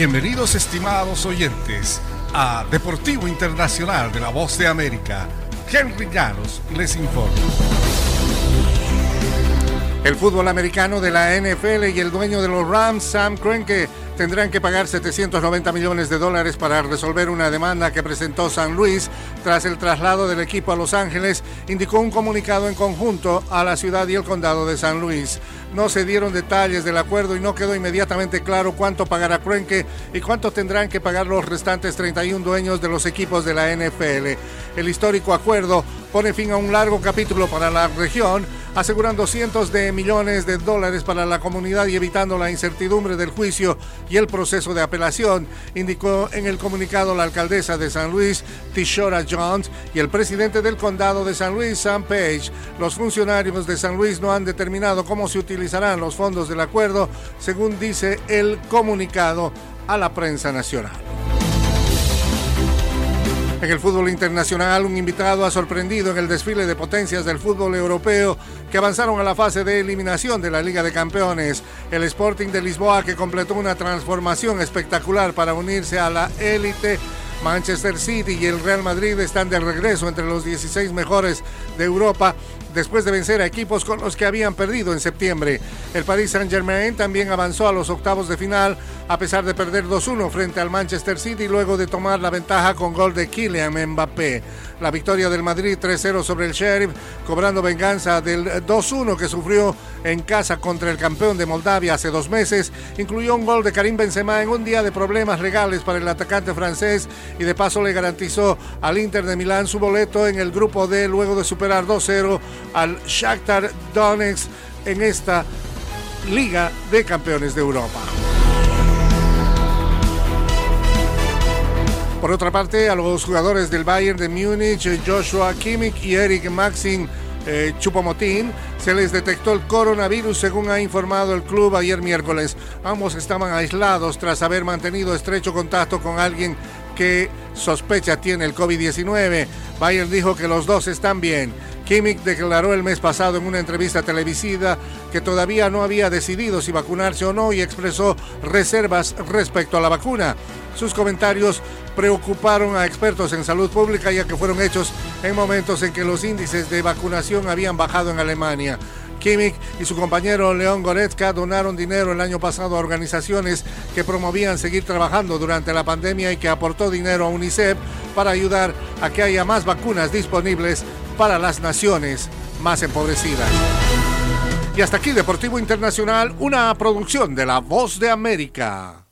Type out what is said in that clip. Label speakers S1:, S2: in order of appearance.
S1: Bienvenidos estimados oyentes a Deportivo Internacional de la Voz de América. Henry Llanos les informa.
S2: El fútbol americano de la NFL y el dueño de los Rams, Sam Kroenke, tendrán que pagar 790 millones de dólares para resolver una demanda que presentó San Luis tras el traslado del equipo a Los Ángeles, indicó un comunicado en conjunto a la ciudad y el condado de San Luis. No se dieron detalles del acuerdo y no quedó inmediatamente claro cuánto pagará Kroenke y cuánto tendrán que pagar los restantes 31 dueños de los equipos de la NFL. El histórico acuerdo pone fin a un largo capítulo para la región, asegurando cientos de millones de dólares para la comunidad y evitando la incertidumbre del juicio y el proceso de apelación, indicó en el comunicado la alcaldesa de San Luis, Tishora Jones, y el presidente del condado de San Luis, Sam Page. Los funcionarios de San Luis no han determinado cómo se utilizarán los fondos del acuerdo, según dice el comunicado a la prensa nacional. En el fútbol internacional, un invitado ha sorprendido en el desfile de potencias del fútbol europeo que avanzaron a la fase de eliminación de la Liga de Campeones. El Sporting de Lisboa que completó una transformación espectacular para unirse a la élite. Manchester City y el Real Madrid están de regreso entre los 16 mejores de Europa después de vencer a equipos con los que habían perdido en septiembre. El Paris Saint-Germain también avanzó a los octavos de final a pesar de perder 2-1 frente al Manchester City luego de tomar la ventaja con gol de Kylian Mbappé. La victoria del Madrid 3-0 sobre el Sheriff, cobrando venganza del 2-1 que sufrió en casa contra el campeón de Moldavia hace dos meses, incluyó un gol de Karim Benzema en un día de problemas legales para el atacante francés y de paso le garantizó al Inter de Milán su boleto en el grupo D luego de superar 2-0 al Shakhtar Donetsk en esta Liga de Campeones de Europa. Por otra parte, a los jugadores del Bayern de Múnich, Joshua Kimmich y Eric Maxim eh, Chupomotín, se les detectó el coronavirus según ha informado el club ayer miércoles. Ambos estaban aislados tras haber mantenido estrecho contacto con alguien que sospecha tiene el COVID-19. Bayern dijo que los dos están bien. Kimmich declaró el mes pasado en una entrevista televisiva que todavía no había decidido si vacunarse o no y expresó reservas respecto a la vacuna. Sus comentarios preocuparon a expertos en salud pública ya que fueron hechos en momentos en que los índices de vacunación habían bajado en Alemania. Kimmich y su compañero León Goretzka donaron dinero el año pasado a organizaciones que promovían seguir trabajando durante la pandemia y que aportó dinero a UNICEF para ayudar a que haya más vacunas disponibles para las naciones más empobrecidas. Y hasta aquí Deportivo Internacional, una producción de La Voz de América.